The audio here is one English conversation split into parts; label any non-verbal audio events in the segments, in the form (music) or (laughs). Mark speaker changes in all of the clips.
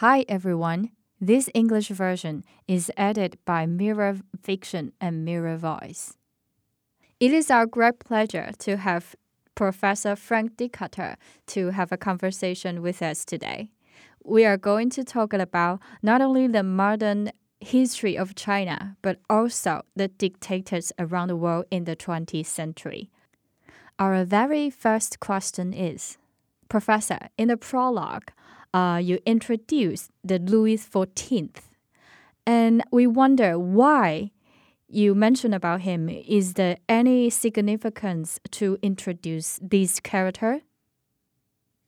Speaker 1: Hi everyone. This English version is edited by Mirror Fiction and Mirror Voice. It is our great pleasure to have Professor Frank Dikötter to have a conversation with us today. We are going to talk about not only the modern history of China, but also the dictators around the world in the 20th century. Our very first question is Professor, in the prologue, uh, you introduced the Louis XIV, and we wonder why you mentioned about him. Is there any significance to introduce this character?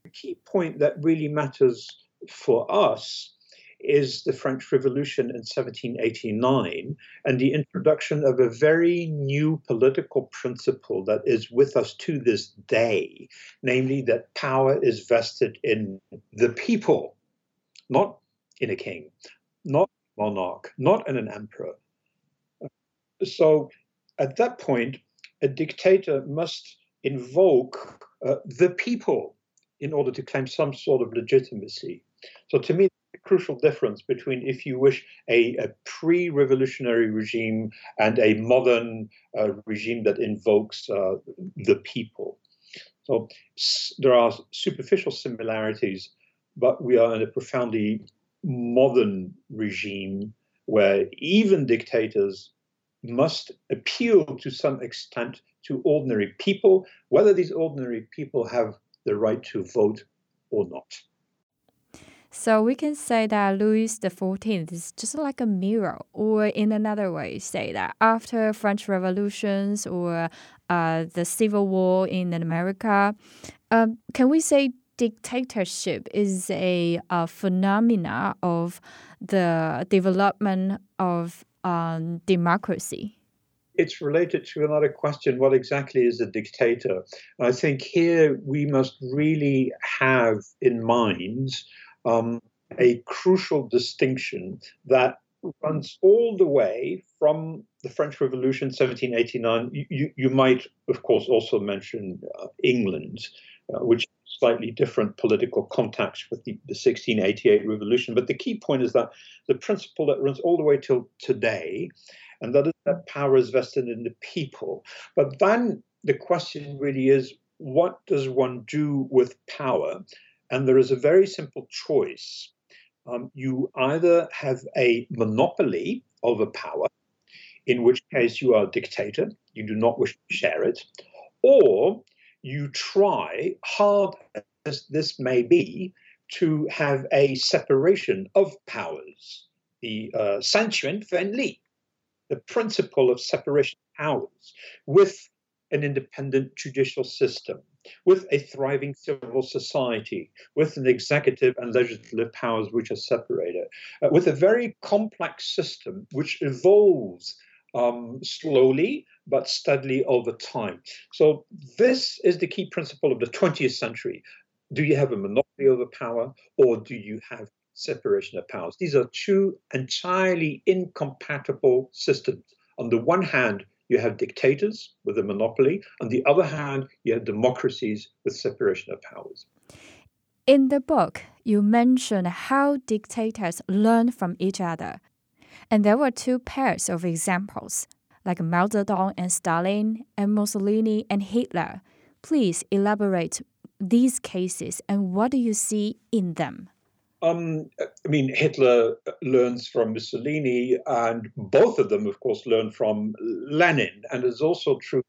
Speaker 2: The key point that really matters for us is the French Revolution in 1789 and the introduction of a very new political principle that is with us to this day, namely that power is vested in the people, not in a king, not monarch, not in an emperor. So at that point, a dictator must invoke uh, the people in order to claim some sort of legitimacy. So to me, crucial difference between, if you wish, a, a pre revolutionary regime and a modern uh, regime that invokes uh, the people. So there are superficial similarities, but we are in a profoundly modern regime where even dictators must appeal to some extent to ordinary people, whether these ordinary people have the right to vote or not.
Speaker 1: So we can say that Louis XIV is just like a mirror, or in another way, say that after French revolutions or uh, the Civil War in America, um, can we say dictatorship is a, a phenomena of the development of um, democracy?
Speaker 2: it's related to another question what exactly is a dictator? I think here we must really have in mind um, a crucial distinction that runs all the way from the French Revolution, 1789. You, you might, of course, also mention uh, England, uh, which slightly different political context with the, the 1688 revolution. But the key point is that the principle that runs all the way till today, and that is that power is vested in the people. But then the question really is what does one do with power? And there is a very simple choice. Um, you either have a monopoly of a power, in which case you are a dictator, you do not wish to share it, or you try, hard as this may be, to have a separation of powers, the uh, Li, the principle of separation of powers, with an independent judicial system with a thriving civil society, with an executive and legislative powers which are separated, uh, with a very complex system which evolves um, slowly but steadily over time. So, this is the key principle of the 20th century. Do you have a monopoly over power or do you have separation of powers? These are two entirely incompatible systems. On the one hand, you have dictators with a monopoly. On the other hand, you have democracies with separation of powers.
Speaker 1: In the book, you mention how dictators learn from each other. And there were two pairs of examples, like Mao Zedong and Stalin, and Mussolini and Hitler. Please elaborate these cases and what do you see in them?
Speaker 2: Um, I mean, Hitler learns from Mussolini, and both of them, of course, learn from Lenin. And it's also true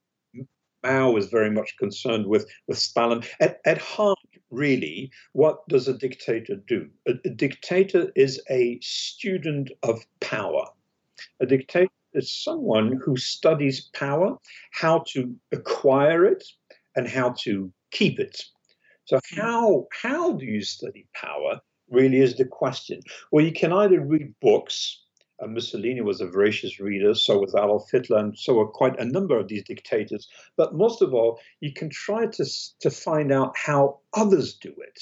Speaker 2: Mao is very much concerned with, with Stalin. At, at heart, really, what does a dictator do? A, a dictator is a student of power. A dictator is someone who studies power, how to acquire it, and how to keep it. So, how, how do you study power? Really is the question. Well, you can either read books, and Mussolini was a voracious reader, so was Adolf Hitler, and so were quite a number of these dictators. But most of all, you can try to, to find out how others do it.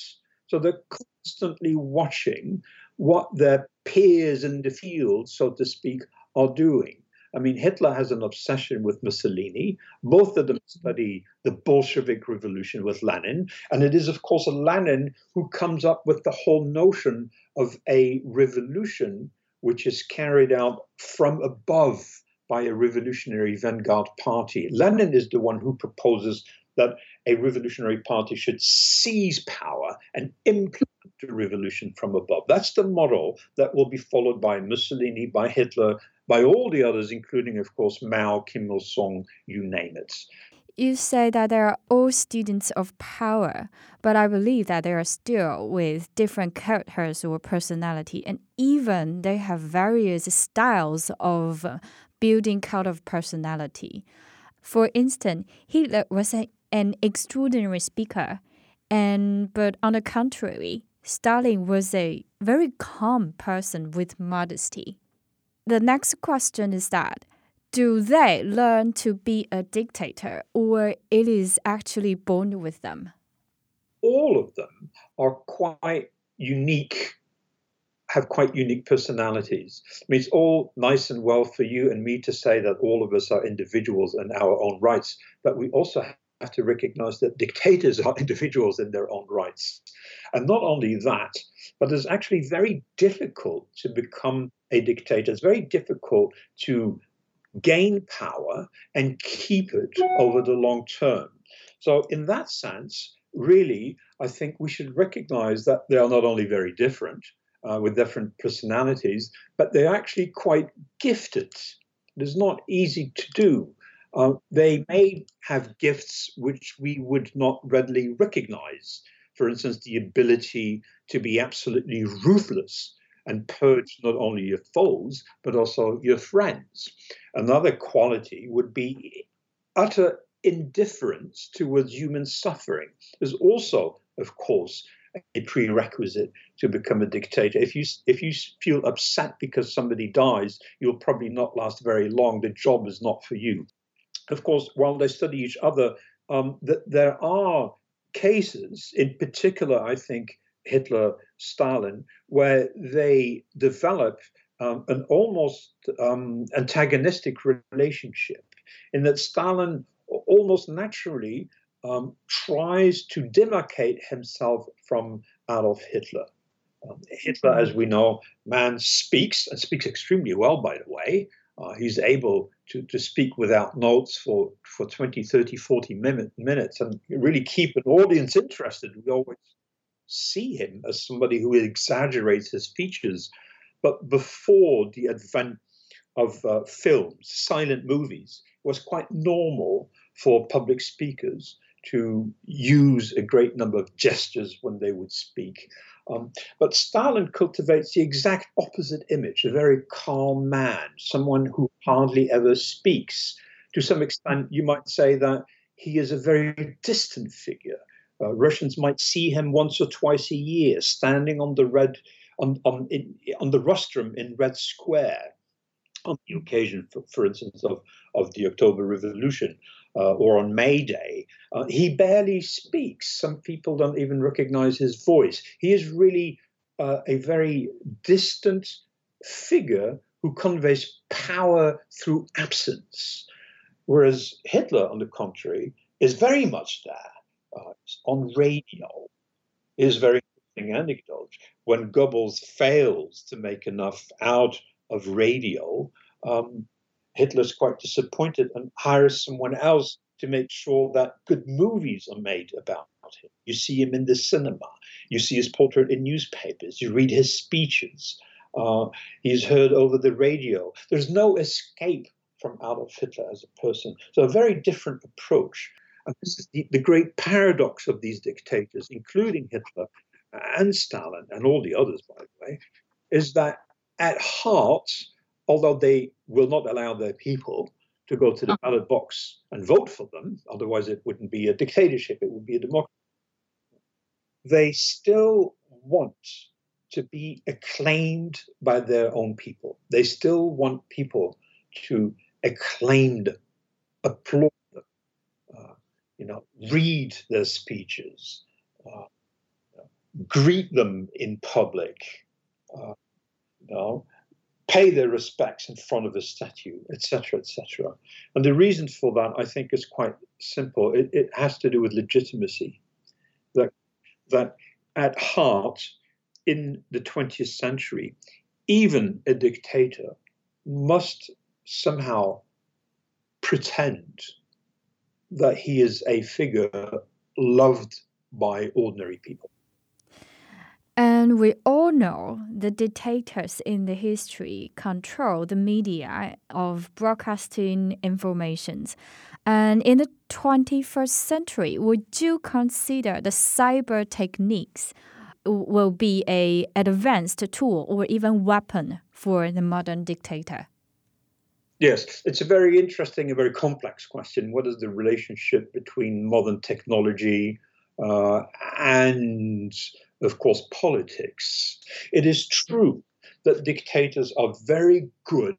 Speaker 2: So they're constantly watching what their peers in the field, so to speak, are doing. I mean, Hitler has an obsession with Mussolini. Both of them mm-hmm. study the Bolshevik Revolution with Lenin. And it is, of course, Lenin who comes up with the whole notion of a revolution which is carried out from above by a revolutionary vanguard party. Lenin is the one who proposes that a revolutionary party should seize power and implement a revolution from above. That's the model that will be followed by Mussolini, by Hitler, by all the others, including, of course, Mao, Kim Il sung, you name it.
Speaker 1: You say that they are all students of power, but I believe that they are still with different characters or personality, and even they have various styles of building cult of personality. For instance, Hitler was an, an extraordinary speaker, and but on the contrary, Stalin was a very calm person with modesty. The next question is that do they learn to be a dictator or it is actually born with them?
Speaker 2: All of them are quite unique have quite unique personalities. I mean, it's all nice and well for you and me to say that all of us are individuals in our own rights, but we also have to recognize that dictators are (laughs) individuals in their own rights. And not only that, but it's actually very difficult to become a dictator. It's very difficult to gain power and keep it over the long term. So, in that sense, really, I think we should recognize that they are not only very different, uh, with different personalities, but they're actually quite gifted. It is not easy to do. Uh, they may have gifts which we would not readily recognize. For instance, the ability to be absolutely ruthless and purge not only your foes, but also your friends. Another quality would be utter indifference towards human suffering. There's also, of course, a prerequisite to become a dictator. If you if you feel upset because somebody dies, you'll probably not last very long. The job is not for you. Of course, while they study each other, um, th- there are cases, in particular, I think Hitler, Stalin, where they develop um, an almost um, antagonistic relationship, in that Stalin almost naturally um, tries to demarcate himself from Adolf Hitler. Um, Hitler, as we know, man speaks and speaks extremely well, by the way. Uh, he's able to, to speak without notes for, for 20, 30, 40 minute, minutes and really keep an audience interested. We always see him as somebody who exaggerates his features. But before the advent of uh, films, silent movies, was quite normal for public speakers to use a great number of gestures when they would speak. Um, but Stalin cultivates the exact opposite image a very calm man, someone who hardly ever speaks. To some extent, you might say that he is a very distant figure. Uh, Russians might see him once or twice a year, standing on the red on on, in, on the rostrum in Red Square, on the occasion, for, for instance, of, of the October Revolution uh, or on May Day. Uh, he barely speaks. Some people don't even recognize his voice. He is really uh, a very distant figure who conveys power through absence. Whereas Hitler, on the contrary, is very much there uh, on radio. Is very interesting anecdote. When Goebbels fails to make enough out of radio, um, Hitler's quite disappointed and hires someone else to make sure that good movies are made about him. You see him in the cinema, you see his portrait in newspapers, you read his speeches, uh, he's heard over the radio. There's no escape from Adolf Hitler as a person. So, a very different approach. And this is the, the great paradox of these dictators, including Hitler and Stalin and all the others, by the way, is that at heart, although they will not allow their people to go to the uh-huh. ballot box and vote for them, otherwise it wouldn't be a dictatorship, it would be a democracy. They still want to be acclaimed by their own people. They still want people to acclaim them, applaud them, you know, read their speeches, uh, greet them in public, uh, you know, pay their respects in front of a statue, etc., etc. And the reason for that, I think, is quite simple. It, it has to do with legitimacy. That that at heart, in the 20th century, even a dictator must somehow pretend that he is a figure loved by ordinary people.
Speaker 1: And we all know the dictators in the history control the media of broadcasting informations. And in the 21st century, would you consider the cyber techniques will be a advanced tool or even weapon for the modern dictator?
Speaker 2: Yes, it's a very interesting and very complex question. What is the relationship between modern technology uh, and of course, politics. It is true that dictators are very good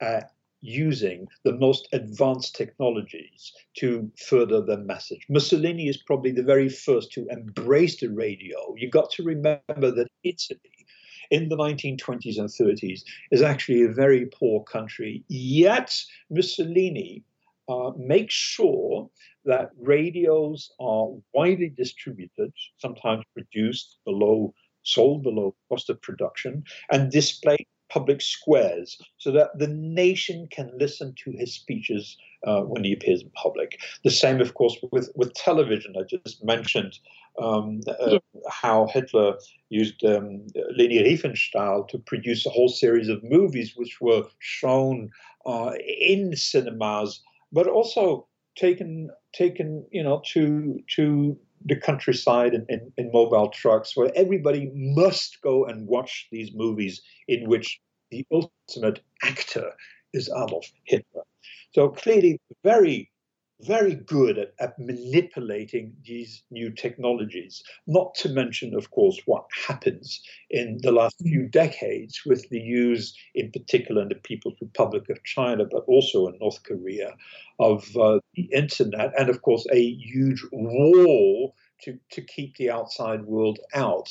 Speaker 2: at using the most advanced technologies to further their message. Mussolini is probably the very first to embrace the radio. You got to remember that Italy in the 1920s and 30s is actually a very poor country. Yet Mussolini uh, makes sure that radios are widely distributed, sometimes produced below, sold below cost of production, and displayed public squares so that the nation can listen to his speeches uh, when he appears in public. The same, of course, with, with television. I just mentioned um, uh, how Hitler used um, Leni Riefenstahl to produce a whole series of movies which were shown uh, in cinemas, but also taken taken you know to to the countryside in, in, in, mobile trucks where everybody must go and watch these movies in which the ultimate actor is Adolf Hitler. So clearly very very good at, at, manipulating these new technologies, not to mention, of course, what happens in the last few decades with the use, in particular in the People's Republic of China, but also in North Korea, of uh, the internet, and of course, a huge wall to, to keep the outside world out.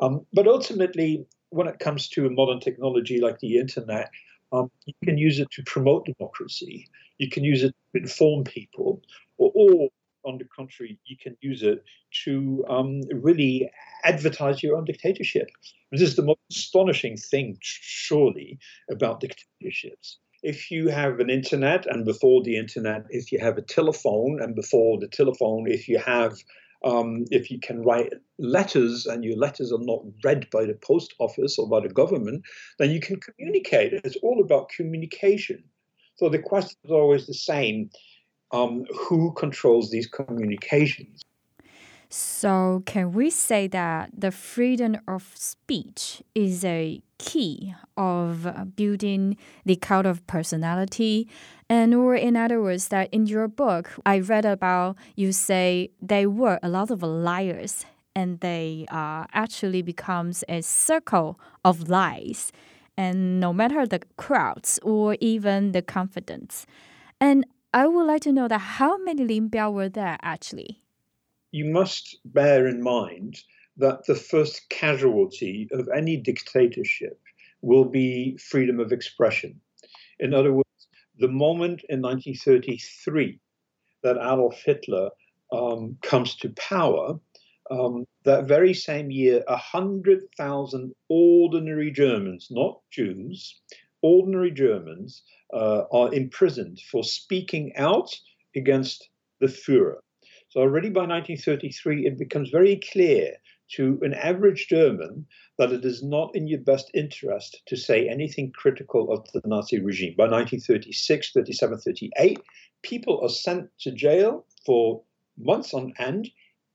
Speaker 2: Um, but ultimately, when it comes to a modern technology like the internet, um, you can use it to promote democracy. You can use it to inform people, or, or on the contrary, you can use it to um, really advertise your own dictatorship. This is the most astonishing thing, surely, about dictatorships. If you have an internet, and before the internet, if you have a telephone, and before the telephone, if you have um, if you can write letters and your letters are not read by the post office or by the government, then you can communicate. It's all about communication. So the question is always the same um, who controls these communications?
Speaker 1: So, can we say that the freedom of speech is a key of building the cult of personality? And, or in other words, that in your book, I read about you say they were a lot of liars and they uh, actually becomes a circle of lies and no matter the crowds or even the confidence. And I would like to know that how many Lin Biao were there actually?
Speaker 2: You must bear in mind that the first casualty of any dictatorship will be freedom of expression. In other words, the moment in 1933 that Adolf Hitler um, comes to power, um, that very same year, 100,000 ordinary Germans, not Jews, ordinary Germans, uh, are imprisoned for speaking out against the Fuhrer. So already by 1933, it becomes very clear to an average German that it is not in your best interest to say anything critical of the Nazi regime. By 1936, 37, 38, people are sent to jail for months on end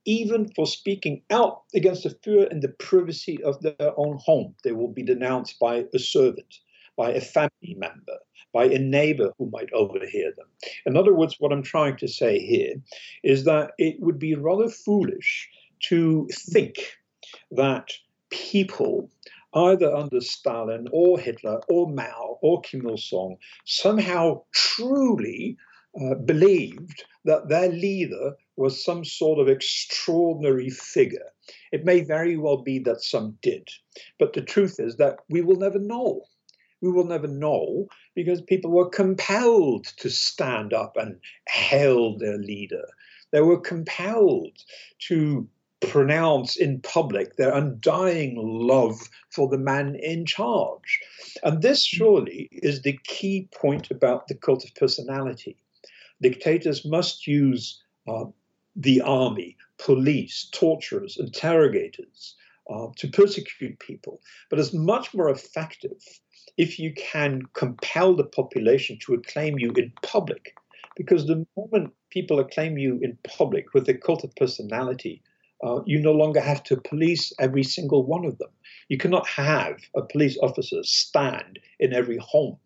Speaker 2: even for speaking out against the Fuhrer in the privacy of their own home. They will be denounced by a servant, by a family member, by a neighbor who might overhear them. In other words, what I'm trying to say here is that it would be rather foolish to think that people either under Stalin or Hitler or Mao or Kim Il sung somehow truly uh, believed that their leader was some sort of extraordinary figure. It may very well be that some did, but the truth is that we will never know. We will never know because people were compelled to stand up and hail their leader. They were compelled to pronounce in public their undying love for the man in charge. And this surely is the key point about the cult of personality. Dictators must use uh, the army, police, torturers, interrogators uh, to persecute people. But it's much more effective if you can compel the population to acclaim you in public. Because the moment people acclaim you in public with the cult of personality, uh, you no longer have to police every single one of them. You cannot have a police officer stand in every home.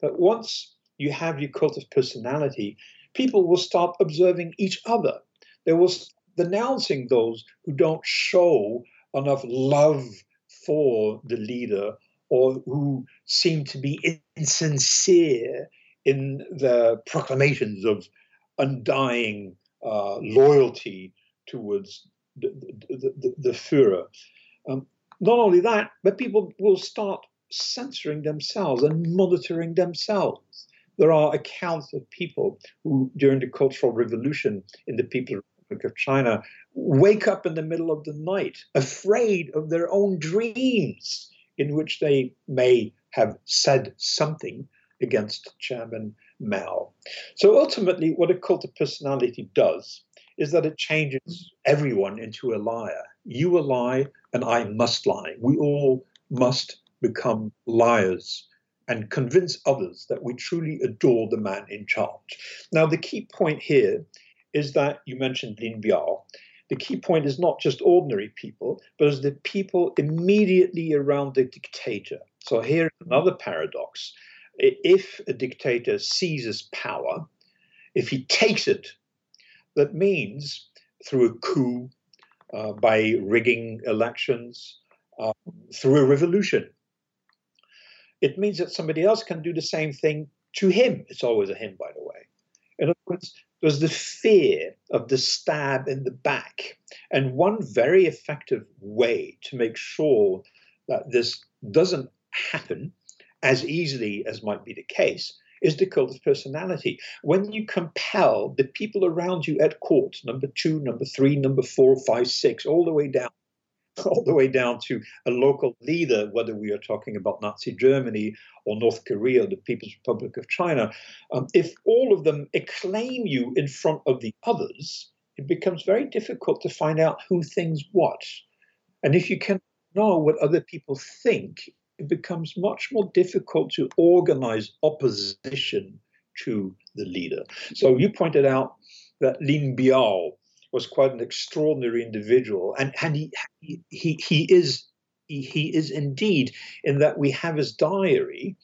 Speaker 2: But once you have your cult of personality, people will start observing each other. They will denouncing those who don't show enough love for the leader or who seem to be insincere in the proclamations of undying uh, loyalty towards the, the, the, Führer. Um, not only that, but people will start censoring themselves and monitoring themselves. There are accounts of people who, during the Cultural Revolution in the People's Republic of China, wake up in the middle of the night, afraid of their own dreams, in which they may have said something against Chairman Mao. So ultimately, what a cult of personality does is that it changes everyone into a liar. You a lie, and I must lie. We all must become liars and convince others that we truly adore the man in charge. Now, the key point here is that you mentioned Lin Biao. The key point is not just ordinary people, but as the people immediately around the dictator. So here's another paradox. If a dictator seizes power, if he takes it that means through a coup, uh, by rigging elections, uh, through a revolution. It means that somebody else can do the same thing to him. It's always a him, by the way. In other words, there's the fear of the stab in the back. And one very effective way to make sure that this doesn't happen as easily as might be the case is the cult of personality. When you compel the people around you at court, number two, number three, number four, five, six, all the way down, (laughs) all the way down to a local leader, whether we are talking about Nazi Germany or North Korea, the People's Republic of China, um, if all of them acclaim you in front of the others, it becomes very difficult to find out who thinks what. And if you can know what other people think, it becomes much more difficult to organize opposition to the leader. So you pointed out that Lin Biao was quite an extraordinary individual, and, and he, he, he is he, he is indeed in that we have his diary.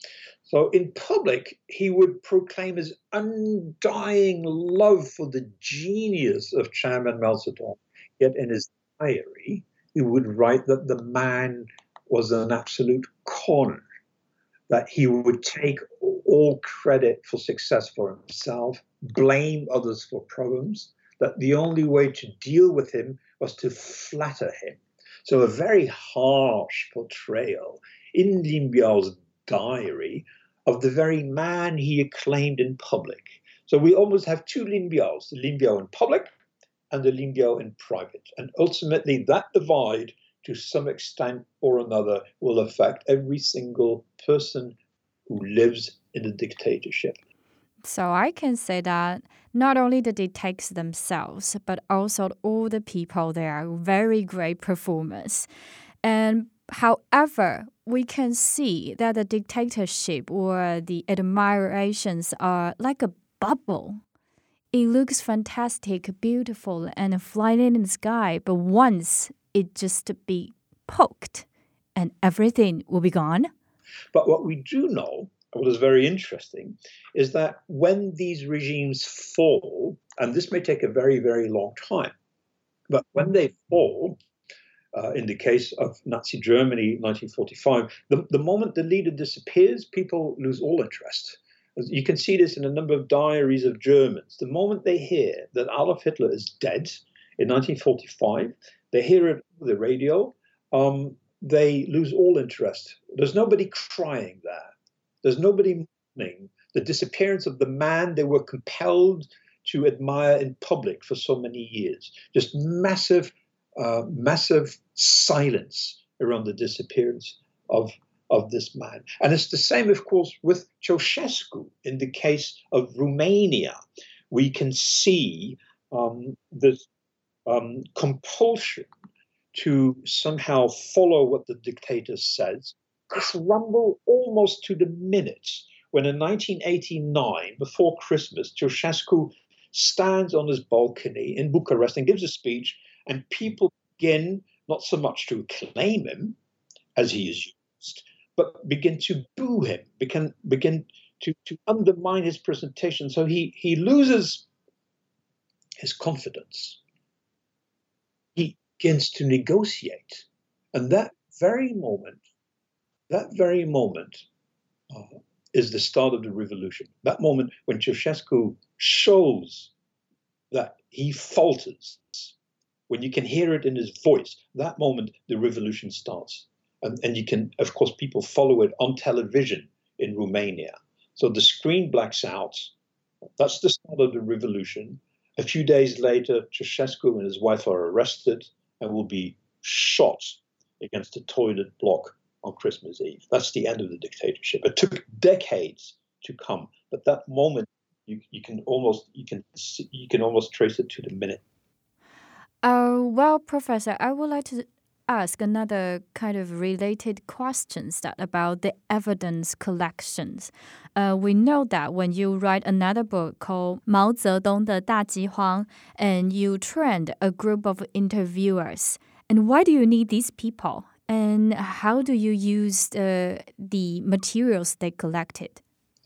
Speaker 2: So in public, he would proclaim his undying love for the genius of Chairman Mao Zedong. Yet in his diary, he would write that the man was an absolute con, that he would take all credit for success for himself, blame others for problems, that the only way to deal with him was to flatter him. So, a very harsh portrayal in Lin Biao's diary of the very man he acclaimed in public. So, we almost have two Lin Biaos the Lin Biao in public and the Lin Biao in private. And ultimately, that divide to some extent or another will affect every single person who lives in a dictatorship.
Speaker 1: So I can say that not only the dictators themselves, but also all the people, they are very great performers. And however, we can see that the dictatorship or the admirations are like a bubble. It looks fantastic, beautiful, and flying in the sky, but once it just to be poked and everything will be gone.
Speaker 2: But what we do know, what is very interesting, is that when these regimes fall, and this may take a very, very long time, but when they fall, uh, in the case of Nazi Germany, 1945, the, the moment the leader disappears, people lose all interest. You can see this in a number of diaries of Germans. The moment they hear that Adolf Hitler is dead in 1945, they hear it on the radio, um, they lose all interest. There's nobody crying there. There's nobody mourning the disappearance of the man they were compelled to admire in public for so many years. Just massive, uh, massive silence around the disappearance of, of this man. And it's the same, of course, with Ceausescu in the case of Romania. We can see um, this um, compulsion to somehow follow what the dictator says, crumble almost to the minute when in 1989, before Christmas, Ceausescu stands on his balcony in Bucharest and gives a speech, and people begin not so much to acclaim him as he is used, but begin to boo him, begin, begin to, to undermine his presentation. So he, he loses his confidence. Begins to negotiate. And that very moment, that very moment, uh, is the start of the revolution. That moment when Ceausescu shows that he falters, when you can hear it in his voice, that moment the revolution starts. And, and you can, of course, people follow it on television in Romania. So the screen blacks out. That's the start of the revolution. A few days later, Ceausescu and his wife are arrested and will be shot against a toilet block on Christmas Eve. That's the end of the dictatorship. It took decades to come, but that moment you, you can almost you can see, you can almost trace it to the minute.
Speaker 1: Uh, well, Professor, I would like to ask another kind of related questions that about the evidence collections. Uh, we know that when you write another book called Mao Zedong the Da Ji Huang, and you trained a group of interviewers. And why do you need these people? And how do you use uh, the materials they collected?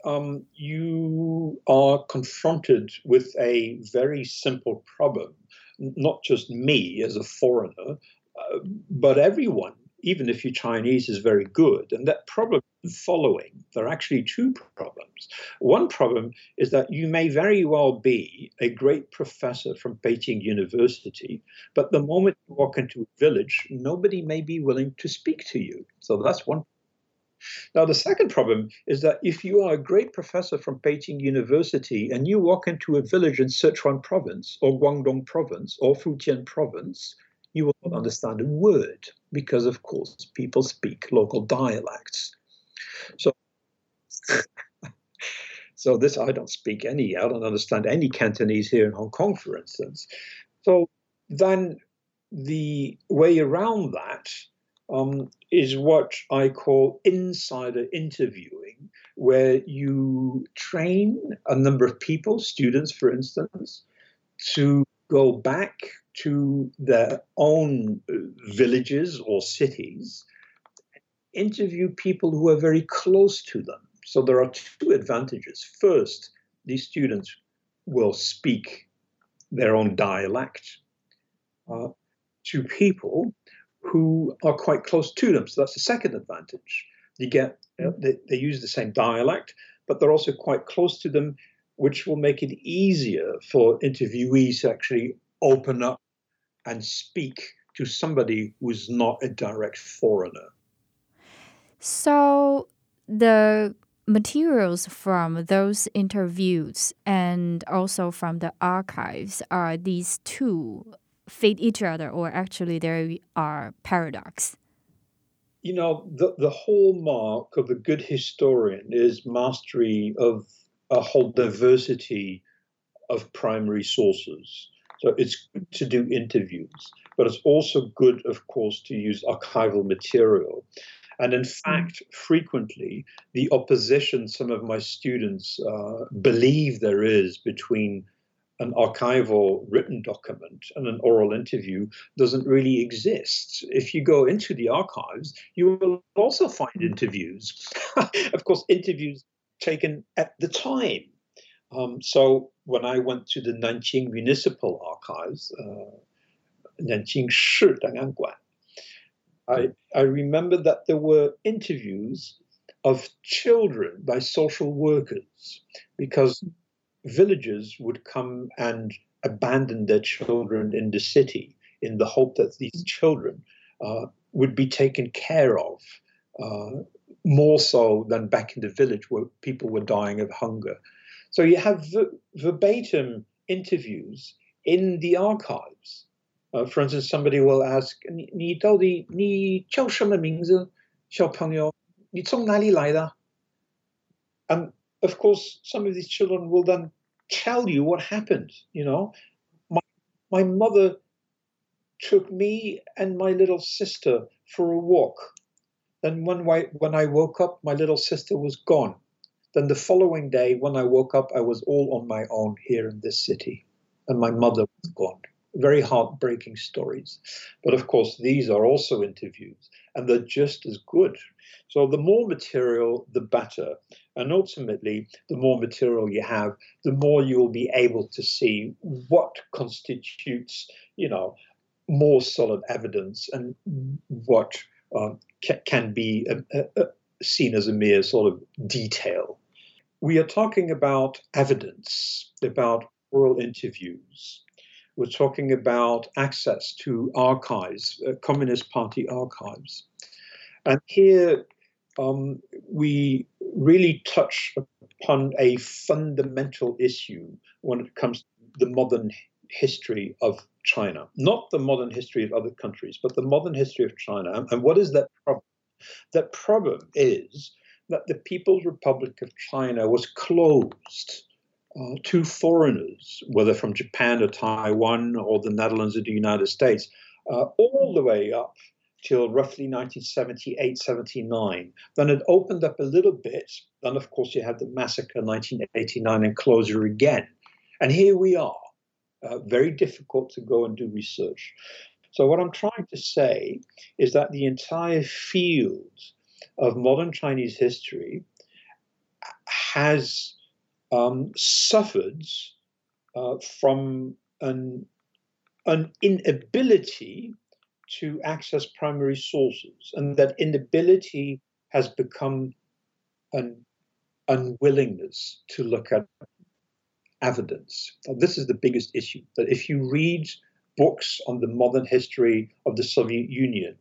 Speaker 2: Um, you are confronted with a very simple problem. Not just me as a foreigner, but everyone even if you're Chinese, is very good. And that problem following, there are actually two problems. One problem is that you may very well be a great professor from Beijing University, but the moment you walk into a village, nobody may be willing to speak to you. So that's one. Now, the second problem is that if you are a great professor from Beijing University and you walk into a village in Sichuan province or Guangdong province or Fujian province, you will not understand a word because, of course, people speak local dialects. So, (laughs) so this I don't speak any. I don't understand any Cantonese here in Hong Kong, for instance. So then the way around that um, is what I call insider interviewing, where you train a number of people, students, for instance, to go back to their own villages or cities, interview people who are very close to them. So there are two advantages. First, these students will speak their own dialect uh, to people who are quite close to them. So that's the second advantage. You get uh, they, they use the same dialect, but they're also quite close to them, which will make it easier for interviewees to actually open up and speak to somebody who's not a direct foreigner.
Speaker 1: So the materials from those interviews and also from the archives are these two fit each other or actually there are paradox
Speaker 2: you know the, the hallmark of a good historian is mastery of a whole diversity of primary sources so it's good to do interviews, but it's also good, of course, to use archival material. And in mm. fact, frequently, the opposition some of my students uh, believe there is between an archival written document and an oral interview doesn't really exist. If you go into the archives, you will also find mm. interviews. (laughs) of course, interviews taken at the time um, so when I went to the Nanjing Municipal Archives, uh, Nanjing Shi Danganguan, I, I remember that there were interviews of children by social workers because villagers would come and abandon their children in the city in the hope that these children uh, would be taken care of uh, more so than back in the village where people were dying of hunger. So you have ver- verbatim interviews in the archives. Uh, for instance, somebody will ask, 你你到底你叫什么名字，小朋友？你从哪里来的？And of course, some of these children will then tell you what happened. You know, my my mother took me and my little sister for a walk. Then when I when I woke up, my little sister was gone. Then the following day, when I woke up, I was all on my own here in this city, and my mother was gone. Very heartbreaking stories. But of course, these are also interviews, and they're just as good. So the more material, the better. And ultimately, the more material you have, the more you'll be able to see what constitutes, you know, more solid evidence and what uh, ca- can be a, a, a seen as a mere sort of detail. We are talking about evidence, about oral interviews. We're talking about access to archives, uh, Communist Party archives. And here um, we really touch upon a fundamental issue when it comes to the modern history of China, not the modern history of other countries, but the modern history of China. And, what is that problem? That problem is that the People's Republic of China was closed uh, to foreigners, whether from Japan or Taiwan or the Netherlands or the United States, uh, all the way up till roughly 1978 79. Then it opened up a little bit. Then, of course, you had the massacre 1989 and closure again. And here we are. Uh, very difficult to go and do research. So, what I'm trying to say is that the entire field of modern Chinese history has um, suffered uh, from an, an inability to access primary sources, and that inability has become an unwillingness to look at evidence. This is the biggest issue that if you read books on the modern history of the Soviet Union,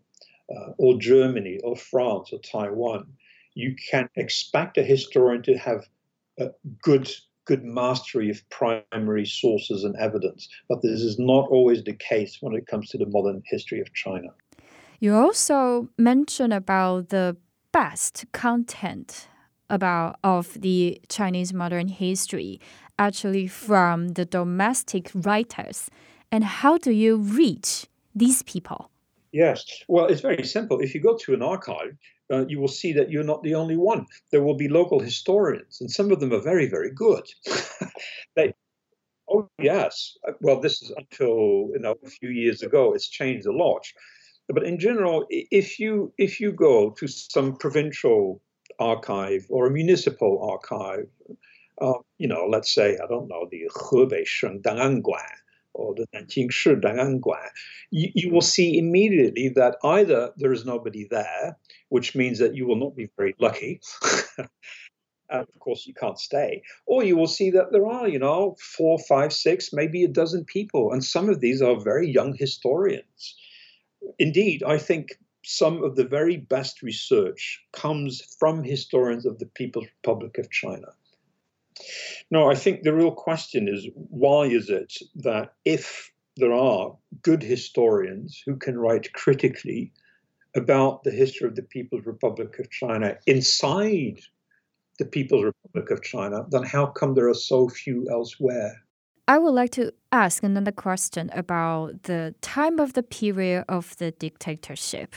Speaker 2: uh, or Germany, or France, or Taiwan, you can expect a historian to have a good good mastery of primary sources and evidence. But this is not always the case when it comes to the modern history of China.
Speaker 1: You also mentioned about the best content about of the Chinese modern history actually from the domestic writers. And how do you reach these people?
Speaker 2: Yes, well, it's very simple. If you go to an archive, uh, you will see that you're not the only one. There will be local historians, and some of them are very, very good. (laughs) they, oh yes, uh, well, this is until you know a few years ago. It's changed a lot, but in general, if you if you go to some provincial archive or a municipal archive, uh, you know, let's say I don't know the Hebei Sheng Danganguan or the Nanjing Shi Danganguan, you, you will mm. see immediately that either there is nobody there, which means that you will not be very lucky. (laughs) and of course, you can't stay. Or you will see that there are, you know, four, five, six, maybe a dozen people. And some of these are very young historians. Indeed, I think some of the very best research comes from historians of the People's Republic of China. No, I think the real question is why is it that if there are good historians who can write critically about the history of the People's Republic of China inside the People's Republic of China, then how come there are so few elsewhere?
Speaker 1: I would like to ask another question about the time of the period of the dictatorship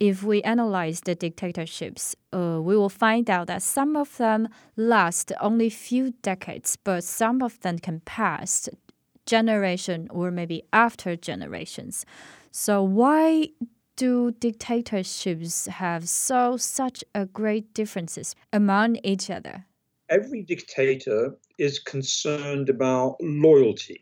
Speaker 1: if we analyze the dictatorships, uh, we will find out that some of them last only few decades, but some of them can pass generation or maybe after generations. So why do dictatorships have so such a great differences among each other?
Speaker 2: Every dictator is concerned about loyalty.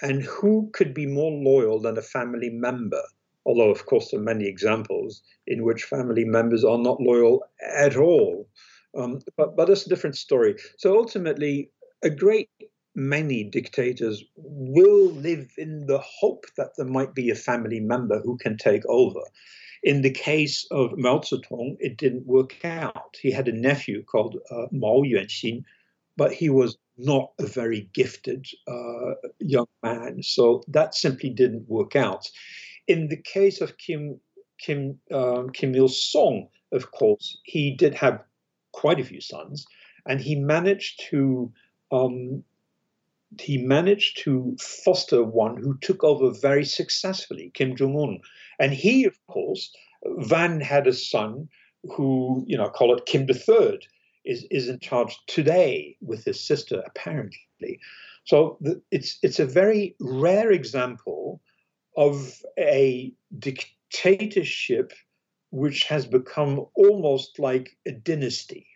Speaker 2: And who could be more loyal than a family member? Although, of course, there are many examples in which family members are not loyal at all. Um, but, but that's a different story. So ultimately, a great many dictators will live in the hope that there might be a family member who can take over. In the case of Mao Zedong, it didn't work out. He had a nephew called uh, Mao Yuanxin, but he was not a very gifted uh, young man. So that simply didn't work out. In the case of Kim Kim um, Kim Il Sung, of course, he did have quite a few sons, and he managed to um, he managed to foster one who took over very successfully, Kim Jong Un, and he, of course, Van had a son who you know call it Kim the Third is is in charge today with his sister apparently. So it's it's a very rare example of a dictatorship which has become almost like a dynasty.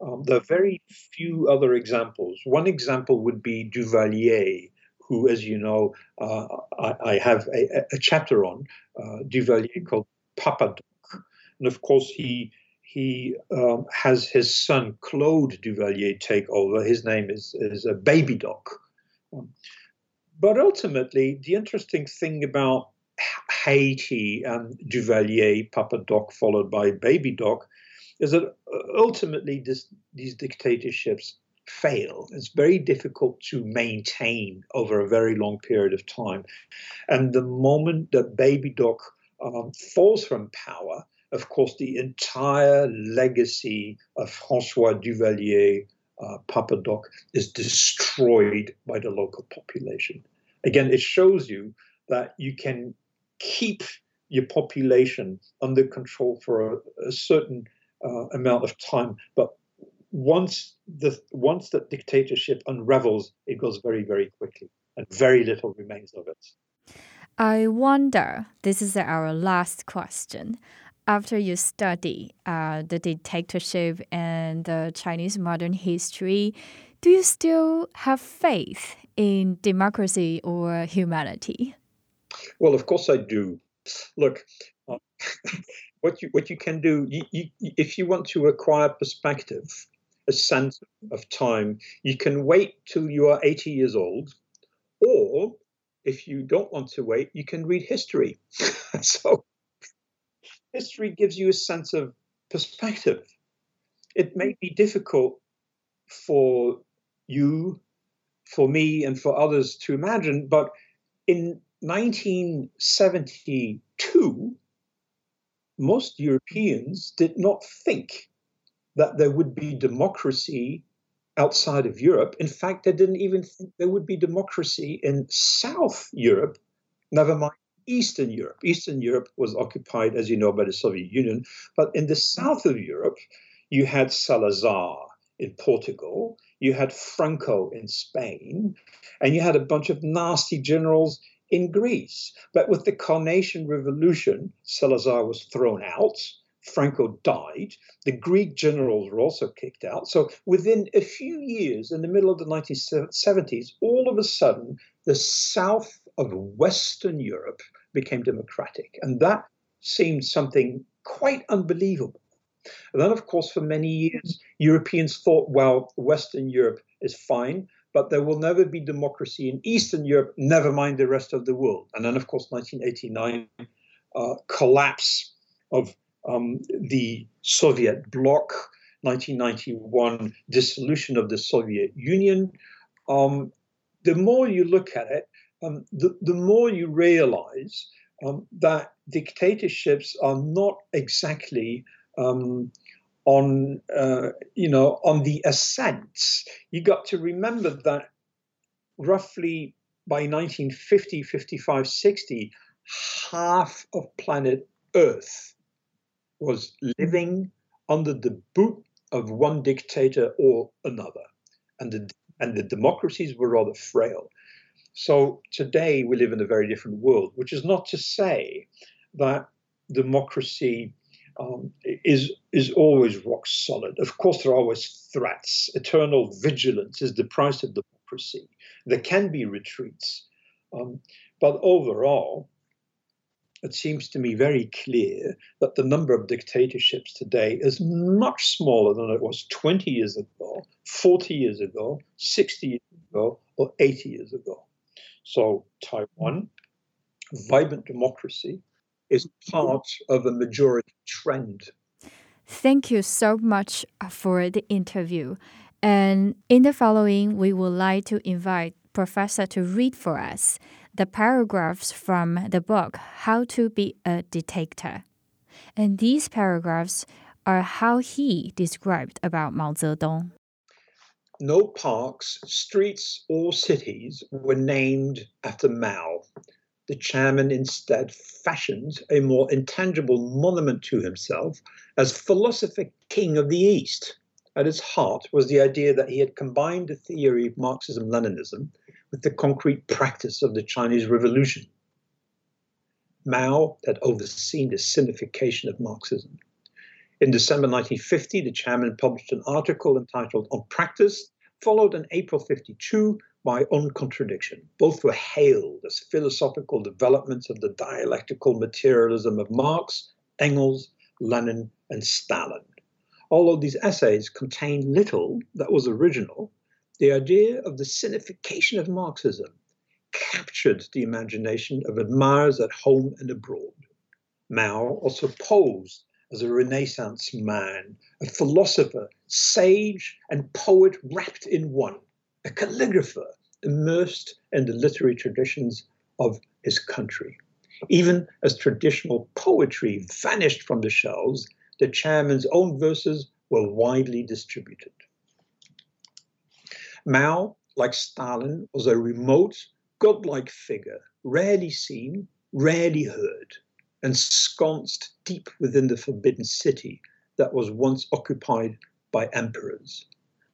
Speaker 2: Um, there are very few other examples. One example would be Duvalier, who, as you know, uh, I, I, have a, a, chapter on uh, Duvalier called Papa Doc. And of course, he he um, has his son Claude Duvalier take over. His name is, is a Baby Doc. Um, but ultimately, the interesting thing about Haiti and Duvalier, Papa Doc, followed by Baby Doc, is that uh, ultimately this, these dictatorships fail. It's very difficult to maintain over a very long period of time. And the moment that Baby Doc um, falls from power, of course, the entire legacy of Francois Duvalier, uh, Papa Doc, is destroyed by the local population. Again, it shows you that you can keep your population under control for a, a certain uh, amount of time, but once the once that dictatorship unravels, it goes very very quickly, and very little remains of it.
Speaker 1: I wonder. This is our last question after you study uh, the dictatorship and the Chinese modern history, do you still have faith in democracy or humanity?
Speaker 2: Well, of course I do. Look, uh, (laughs) what you what you can do you, you, if you want to acquire perspective, a sense of time, you can wait till you are 80 years old, or if you don't want to wait, you can read history. (laughs) so history gives you a sense of perspective. It may be difficult for you, for me, and for others to imagine, but in 1972, most Europeans did not think that there would be democracy outside of Europe. In fact, they didn't even think there would be democracy in South Europe, never mind Eastern Europe. Eastern Europe was occupied, as you know, by the Soviet Union. But in the south of Europe, you had Salazar in Portugal, you had Franco in Spain, and you had a bunch of nasty generals in Greece. But with the Carnation Revolution, Salazar was thrown out. Franco died. The Greek generals were also kicked out. So within a few years, in the middle of the 1970s, all of a sudden, the south of Western Europe became democratic. And that seemed something quite unbelievable. And then, of course, for many years, Europeans thought, well, Western Europe is fine, but there will never be democracy in Eastern Europe, never mind the rest of the world. And then, of course, 1989, uh, collapse of um, the Soviet bloc, 1991, dissolution of the Soviet Union. Um, the more you look at it, um, the, the more you realize um, that dictatorships are not exactly um, on uh, you know on the ascent. You got to remember that roughly by 1950, 55, 60, half of planet Earth was living under the boot of one dictator or another, and the and the democracies were rather frail. So today we live in a very different world, which is not to say that democracy um, is is always rock solid. Of course, there are always threats. Eternal vigilance is the price of democracy. There can be retreats, um, but overall, it seems to me very clear that the number of dictatorships today is much smaller than it was 20 years ago, 40 years ago, 60 years ago, or 80 years ago. So Taiwan, vibrant democracy, is part of a majority trend.
Speaker 1: Thank you so much for the interview. And in the following, we would like to invite Professor to read for us the paragraphs from the book How to Be a Dictator. And these paragraphs are how he described about Mao Zedong.
Speaker 2: No parks, streets, or cities were named after Mao. The chairman instead fashioned a more intangible monument to himself as philosopher king of the East. At its heart was the idea that he had combined the theory of Marxism Leninism with the concrete practice of the Chinese Revolution. Mao had overseen the sinification of Marxism. In December 1950, the chairman published an article entitled On Practice, followed in April 52 by On Contradiction. Both were hailed as philosophical developments of the dialectical materialism of Marx, Engels, Lenin, and Stalin. Although these essays contained little that was original, the idea of the sinification of Marxism captured the imagination of admirers at home and abroad. Mao also posed as a Renaissance man, a philosopher, sage, and poet wrapped in one, a calligrapher immersed in the literary traditions of his country. Even as traditional poetry vanished from the shelves, the chairman's own verses were widely distributed. Mao, like Stalin, was a remote, godlike figure, rarely seen, rarely heard, ensconced deep within the forbidden city that was once occupied by emperors.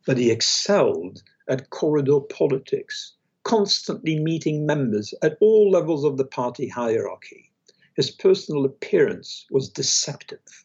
Speaker 2: But he excelled at corridor politics, constantly meeting members at all levels of the party hierarchy. His personal appearance was deceptive.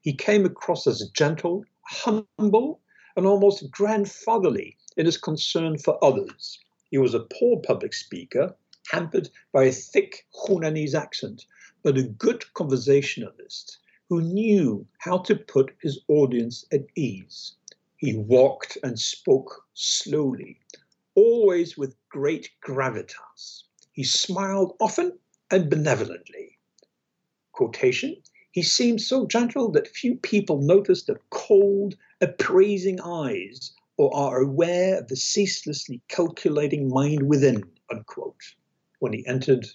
Speaker 2: He came across as gentle, humble, and almost grandfatherly in his concern for others. He was a poor public speaker, hampered by a thick Hunanese accent, but a good conversationalist who knew how to put his audience at ease. He walked and spoke slowly, always with great gravitas. He smiled often and benevolently. Quotation He seemed so gentle that few people noticed the cold, appraising eyes or are aware of the ceaselessly calculating mind within, unquote. When he entered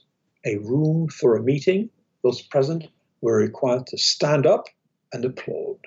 Speaker 2: a room for a meeting, those present were required to stand up and applaud.